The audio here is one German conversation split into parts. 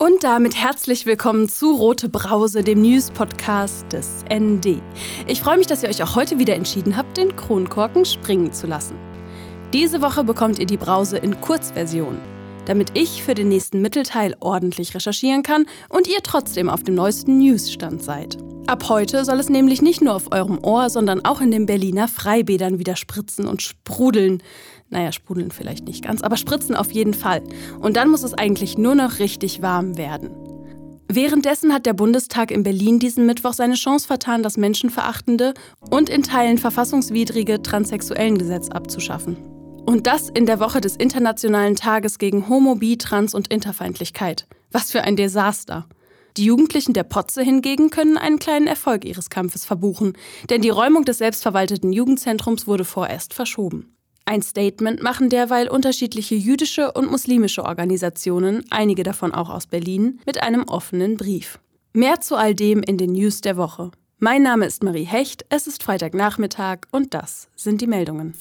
Und damit herzlich willkommen zu Rote Brause, dem News-Podcast des ND. Ich freue mich, dass ihr euch auch heute wieder entschieden habt, den Kronkorken springen zu lassen. Diese Woche bekommt ihr die Brause in Kurzversion, damit ich für den nächsten Mittelteil ordentlich recherchieren kann und ihr trotzdem auf dem neuesten Newsstand seid. Ab heute soll es nämlich nicht nur auf eurem Ohr, sondern auch in den Berliner Freibädern wieder spritzen und sprudeln. Naja, sprudeln vielleicht nicht ganz, aber spritzen auf jeden Fall. Und dann muss es eigentlich nur noch richtig warm werden. Währenddessen hat der Bundestag in Berlin diesen Mittwoch seine Chance vertan, das menschenverachtende und in Teilen verfassungswidrige Transsexuellengesetz abzuschaffen. Und das in der Woche des Internationalen Tages gegen Homo, Bi, Trans und Interfeindlichkeit. Was für ein Desaster. Die Jugendlichen der Potze hingegen können einen kleinen Erfolg ihres Kampfes verbuchen, denn die Räumung des selbstverwalteten Jugendzentrums wurde vorerst verschoben. Ein Statement machen derweil unterschiedliche jüdische und muslimische Organisationen, einige davon auch aus Berlin, mit einem offenen Brief. Mehr zu all dem in den News der Woche. Mein Name ist Marie Hecht, es ist Freitagnachmittag und das sind die Meldungen.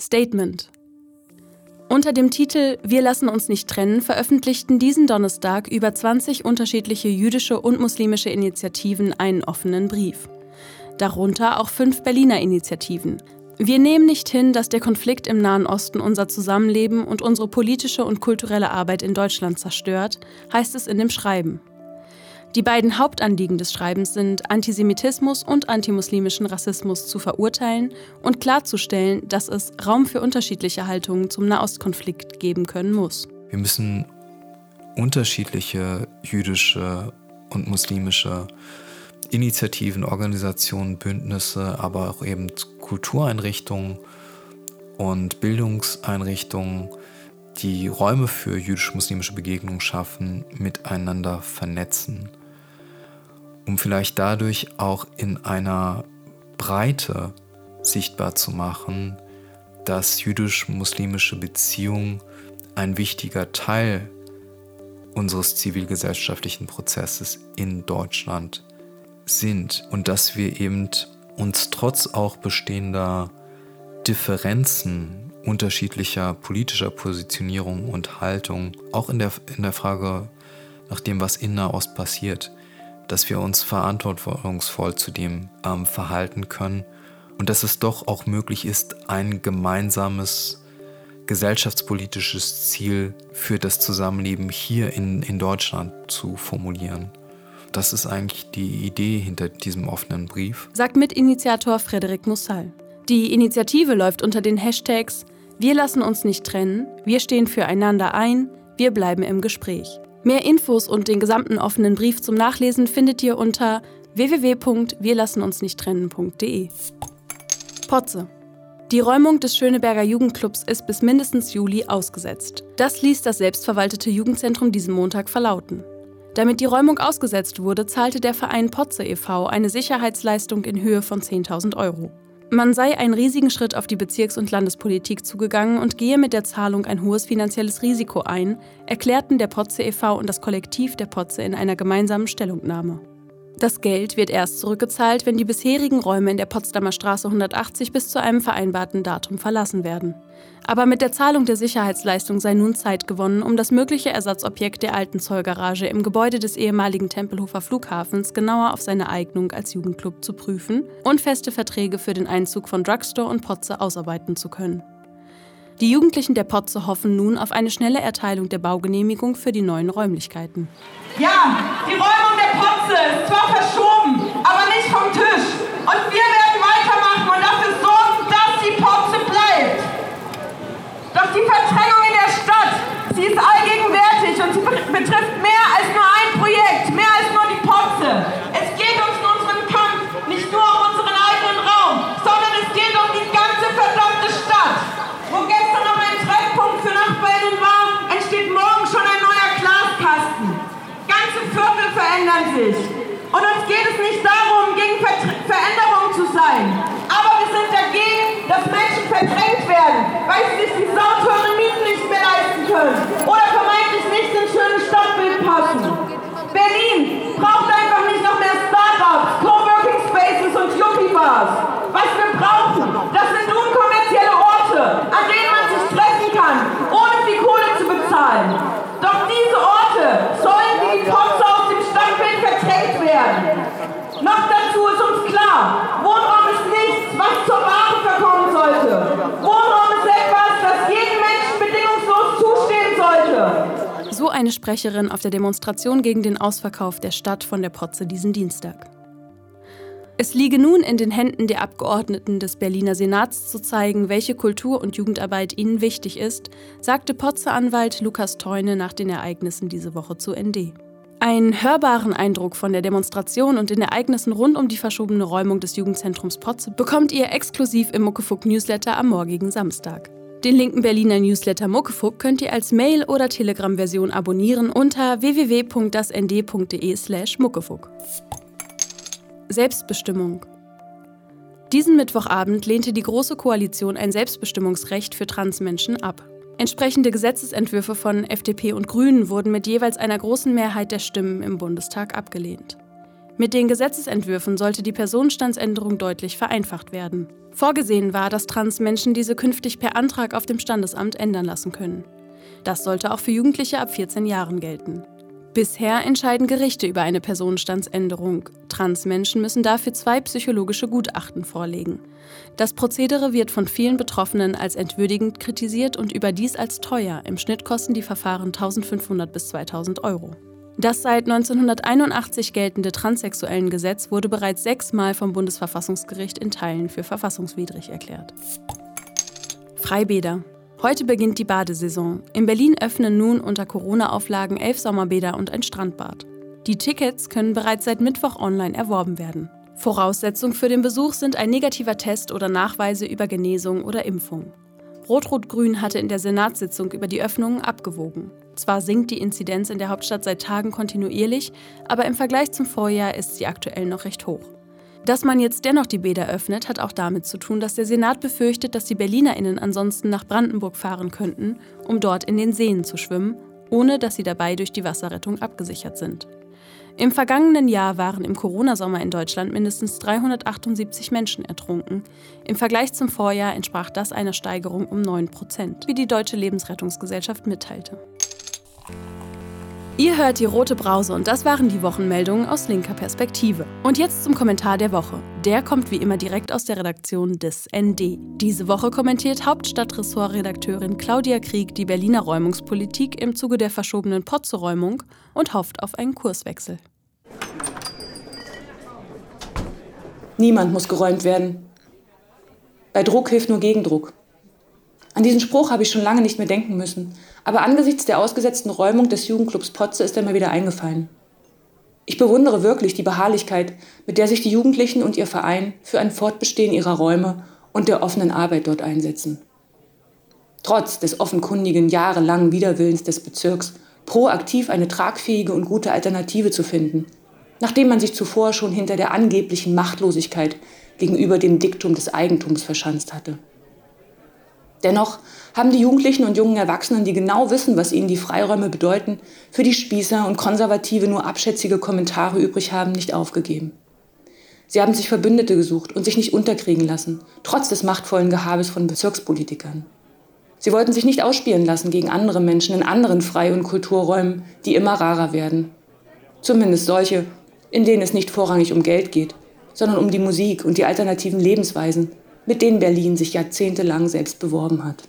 Statement. Unter dem Titel Wir lassen uns nicht trennen veröffentlichten diesen Donnerstag über 20 unterschiedliche jüdische und muslimische Initiativen einen offenen Brief. Darunter auch fünf Berliner Initiativen, wir nehmen nicht hin, dass der Konflikt im Nahen Osten unser Zusammenleben und unsere politische und kulturelle Arbeit in Deutschland zerstört, heißt es in dem Schreiben. Die beiden Hauptanliegen des Schreibens sind, Antisemitismus und antimuslimischen Rassismus zu verurteilen und klarzustellen, dass es Raum für unterschiedliche Haltungen zum Nahostkonflikt geben können muss. Wir müssen unterschiedliche jüdische und muslimische Initiativen, Organisationen, Bündnisse, aber auch eben Kultureinrichtungen und Bildungseinrichtungen, die Räume für jüdisch-muslimische Begegnungen schaffen, miteinander vernetzen, um vielleicht dadurch auch in einer Breite sichtbar zu machen, dass jüdisch-muslimische Beziehungen ein wichtiger Teil unseres zivilgesellschaftlichen Prozesses in Deutschland sind und dass wir eben uns trotz auch bestehender Differenzen unterschiedlicher politischer Positionierung und Haltung, auch in der, in der Frage nach dem, was in Nahost passiert, dass wir uns verantwortungsvoll zu dem ähm, verhalten können und dass es doch auch möglich ist, ein gemeinsames gesellschaftspolitisches Ziel für das Zusammenleben hier in, in Deutschland zu formulieren. Das ist eigentlich die Idee hinter diesem offenen Brief. Sagt Mitinitiator Frederik Mussal. Die Initiative läuft unter den Hashtags Wir lassen uns nicht trennen, wir stehen füreinander ein, wir bleiben im Gespräch. Mehr Infos und den gesamten offenen Brief zum Nachlesen findet ihr unter www.wirlassenunsnichttrennen.de. Potze. Die Räumung des Schöneberger Jugendclubs ist bis mindestens Juli ausgesetzt. Das ließ das selbstverwaltete Jugendzentrum diesen Montag verlauten. Damit die Räumung ausgesetzt wurde, zahlte der Verein Potze e.V. eine Sicherheitsleistung in Höhe von 10.000 Euro. Man sei einen riesigen Schritt auf die Bezirks- und Landespolitik zugegangen und gehe mit der Zahlung ein hohes finanzielles Risiko ein, erklärten der Potze e.V. und das Kollektiv der Potze in einer gemeinsamen Stellungnahme. Das Geld wird erst zurückgezahlt, wenn die bisherigen Räume in der Potsdamer Straße 180 bis zu einem vereinbarten Datum verlassen werden. Aber mit der Zahlung der Sicherheitsleistung sei nun Zeit gewonnen, um das mögliche Ersatzobjekt der alten Zollgarage im Gebäude des ehemaligen Tempelhofer Flughafens genauer auf seine Eignung als Jugendclub zu prüfen und feste Verträge für den Einzug von Drugstore und Potze ausarbeiten zu können. Die Jugendlichen der Potze hoffen nun auf eine schnelle Erteilung der Baugenehmigung für die neuen Räumlichkeiten. Ja, die Räumung der Potze ist zwar verschoben, aber nicht vom Tisch. Und wir werden weitermachen und dafür sorgen, dass die Potze bleibt. Doch die Verdrängung in der Stadt, sie ist allgegenwärtig und sie betrifft mehr als nur ein Projekt, mehr als nur die Potze. Es geht uns in unserem Kampf nicht nur um unseren eigenen Raum, sondern es geht um die ganze verdammte Stadt. Wo gestern noch ein Treffpunkt für Nachbarinnen war, entsteht morgen schon ein neuer Glaskasten. Ganze Viertel verändern sich. Und uns geht es nicht darum, gegen Ver Veränderung zu sein. Aber wir sind dagegen, dass Menschen verdrängt werden, weil sie sich die sauteuren Mieten nicht mehr leisten können oder vermeintlich nicht ins schöne Stadtbild passen. Berlin braucht einfach nicht noch mehr Startups, Coworking Spaces und Yuppie-Bars. Was wir brauchen, das sind unkommerzielle Orte, an denen man sich treffen kann, ohne viel Kohle zu bezahlen. Doch diese Orte die Potze aus dem Stadtbild verdrängt werden. Noch dazu ist uns klar, Wohnraum ist nichts, was zur Ware verkommen sollte. Wohnraum ist etwas, das jedem Menschen bedingungslos zustehen sollte. So eine Sprecherin auf der Demonstration gegen den Ausverkauf der Stadt von der Potze diesen Dienstag. Es liege nun in den Händen der Abgeordneten des Berliner Senats zu zeigen, welche Kultur- und Jugendarbeit ihnen wichtig ist, sagte Potze-Anwalt Lukas Teune nach den Ereignissen diese Woche zu ND. Einen hörbaren Eindruck von der Demonstration und den Ereignissen rund um die verschobene Räumung des Jugendzentrums Potze bekommt ihr exklusiv im Muckefuck Newsletter am morgigen Samstag. Den linken Berliner Newsletter Muckefuck könnt ihr als Mail- oder Telegram-Version abonnieren unter www.dasnd.de/muckefuck. Selbstbestimmung. Diesen Mittwochabend lehnte die Große Koalition ein Selbstbestimmungsrecht für Transmenschen ab. Entsprechende Gesetzesentwürfe von FDP und Grünen wurden mit jeweils einer großen Mehrheit der Stimmen im Bundestag abgelehnt. Mit den Gesetzesentwürfen sollte die Personenstandsänderung deutlich vereinfacht werden. Vorgesehen war, dass Transmenschen diese künftig per Antrag auf dem Standesamt ändern lassen können. Das sollte auch für Jugendliche ab 14 Jahren gelten. Bisher entscheiden Gerichte über eine Personenstandsänderung. Transmenschen müssen dafür zwei psychologische Gutachten vorlegen. Das Prozedere wird von vielen Betroffenen als entwürdigend kritisiert und überdies als teuer. Im Schnitt kosten die Verfahren 1500 bis 2000 Euro. Das seit 1981 geltende Transsexuellengesetz wurde bereits sechsmal vom Bundesverfassungsgericht in Teilen für verfassungswidrig erklärt. Freibäder. Heute beginnt die Badesaison. In Berlin öffnen nun unter Corona-Auflagen elf Sommerbäder und ein Strandbad. Die Tickets können bereits seit Mittwoch online erworben werden. Voraussetzung für den Besuch sind ein negativer Test oder Nachweise über Genesung oder Impfung. Rot-Rot-Grün hatte in der Senatssitzung über die Öffnungen abgewogen. Zwar sinkt die Inzidenz in der Hauptstadt seit Tagen kontinuierlich, aber im Vergleich zum Vorjahr ist sie aktuell noch recht hoch. Dass man jetzt dennoch die Bäder öffnet, hat auch damit zu tun, dass der Senat befürchtet, dass die BerlinerInnen ansonsten nach Brandenburg fahren könnten, um dort in den Seen zu schwimmen, ohne dass sie dabei durch die Wasserrettung abgesichert sind. Im vergangenen Jahr waren im Corona-Sommer in Deutschland mindestens 378 Menschen ertrunken. Im Vergleich zum Vorjahr entsprach das einer Steigerung um 9 Prozent, wie die Deutsche Lebensrettungsgesellschaft mitteilte. Ihr hört die rote Brause und das waren die Wochenmeldungen aus linker Perspektive. Und jetzt zum Kommentar der Woche. Der kommt wie immer direkt aus der Redaktion des ND. Diese Woche kommentiert Hauptstadtressortredakteurin Claudia Krieg die Berliner Räumungspolitik im Zuge der verschobenen Potze-Räumung und hofft auf einen Kurswechsel. Niemand muss geräumt werden. Bei Druck hilft nur Gegendruck. An diesen Spruch habe ich schon lange nicht mehr denken müssen. Aber angesichts der ausgesetzten Räumung des Jugendclubs Potze ist er mir wieder eingefallen. Ich bewundere wirklich die Beharrlichkeit, mit der sich die Jugendlichen und ihr Verein für ein Fortbestehen ihrer Räume und der offenen Arbeit dort einsetzen. Trotz des offenkundigen jahrelangen Widerwillens des Bezirks, proaktiv eine tragfähige und gute Alternative zu finden, nachdem man sich zuvor schon hinter der angeblichen Machtlosigkeit gegenüber dem Diktum des Eigentums verschanzt hatte. Dennoch haben die Jugendlichen und jungen Erwachsenen, die genau wissen, was ihnen die Freiräume bedeuten, für die Spießer und Konservative nur abschätzige Kommentare übrig haben, nicht aufgegeben. Sie haben sich Verbündete gesucht und sich nicht unterkriegen lassen, trotz des machtvollen Gehabes von Bezirkspolitikern. Sie wollten sich nicht ausspielen lassen gegen andere Menschen in anderen Frei- und Kulturräumen, die immer rarer werden. Zumindest solche, in denen es nicht vorrangig um Geld geht, sondern um die Musik und die alternativen Lebensweisen, mit denen Berlin sich jahrzehntelang selbst beworben hat.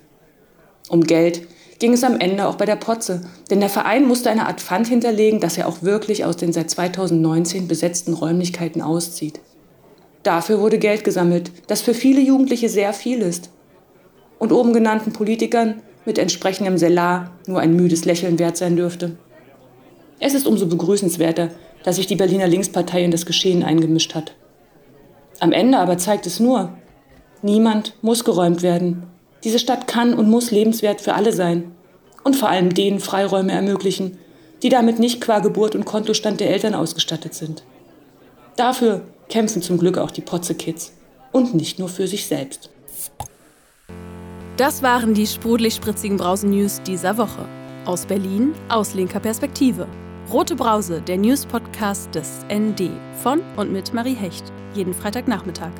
Um Geld ging es am Ende auch bei der Potze, denn der Verein musste eine Art Pfand hinterlegen, dass er auch wirklich aus den seit 2019 besetzten Räumlichkeiten auszieht. Dafür wurde Geld gesammelt, das für viele Jugendliche sehr viel ist. Und oben genannten Politikern mit entsprechendem Selar nur ein müdes Lächeln wert sein dürfte. Es ist umso begrüßenswerter, dass sich die Berliner Linkspartei in das Geschehen eingemischt hat. Am Ende aber zeigt es nur, Niemand muss geräumt werden. Diese Stadt kann und muss lebenswert für alle sein. Und vor allem denen Freiräume ermöglichen, die damit nicht qua Geburt und Kontostand der Eltern ausgestattet sind. Dafür kämpfen zum Glück auch die Potze-Kids. Und nicht nur für sich selbst. Das waren die sprudelig-spritzigen Brausen-News dieser Woche. Aus Berlin, aus linker Perspektive. Rote Brause, der News-Podcast des ND. Von und mit Marie Hecht. Jeden Freitagnachmittag.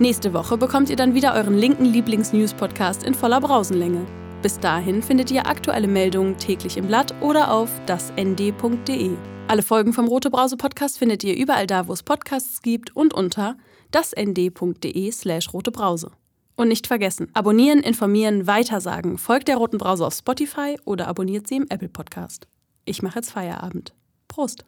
Nächste Woche bekommt ihr dann wieder euren linken Lieblings-News-Podcast in voller Brausenlänge. Bis dahin findet ihr aktuelle Meldungen täglich im Blatt oder auf dasnd.de. Alle Folgen vom Rote Brause Podcast findet ihr überall da, wo es Podcasts gibt und unter dasnd.de slash rotebrause. Und nicht vergessen, abonnieren, informieren, weitersagen. Folgt der Roten Brause auf Spotify oder abonniert sie im Apple Podcast. Ich mache jetzt Feierabend. Prost!